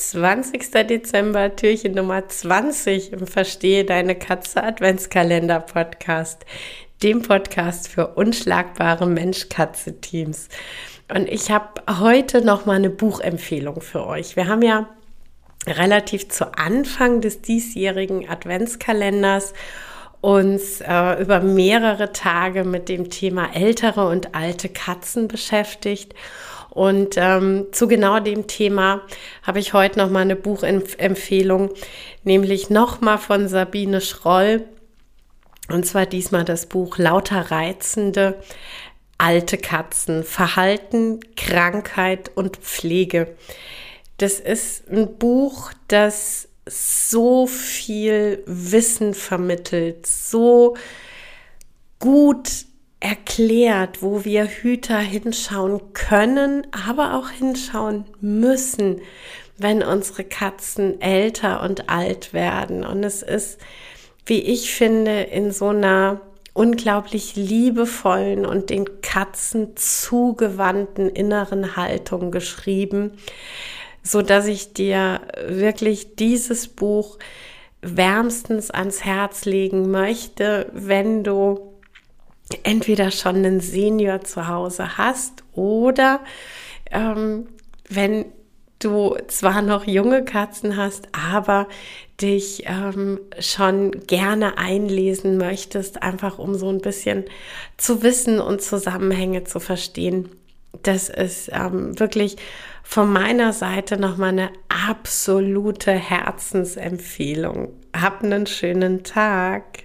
20. Dezember, Türchen Nummer 20 im Verstehe deine Katze Adventskalender Podcast, dem Podcast für unschlagbare Mensch-Katze-Teams. Und ich habe heute noch mal eine Buchempfehlung für euch. Wir haben ja relativ zu Anfang des diesjährigen Adventskalenders uns äh, über mehrere Tage mit dem Thema ältere und alte Katzen beschäftigt. Und ähm, zu genau dem Thema habe ich heute noch mal eine Buchempfehlung, nämlich noch mal von Sabine Schroll. Und zwar diesmal das Buch Lauter reizende alte Katzen, Verhalten, Krankheit und Pflege. Das ist ein Buch, das so viel Wissen vermittelt, so gut erklärt, wo wir Hüter hinschauen können, aber auch hinschauen müssen, wenn unsere Katzen älter und alt werden. Und es ist, wie ich finde, in so einer unglaublich liebevollen und den Katzen zugewandten inneren Haltung geschrieben, so dass ich dir wirklich dieses Buch wärmstens ans Herz legen möchte, wenn du entweder schon einen Senior zu Hause hast oder ähm, wenn du zwar noch junge Katzen hast, aber dich ähm, schon gerne einlesen möchtest, einfach um so ein bisschen zu wissen und Zusammenhänge zu verstehen. Das ist ähm, wirklich von meiner Seite nochmal eine absolute Herzensempfehlung. Hab einen schönen Tag.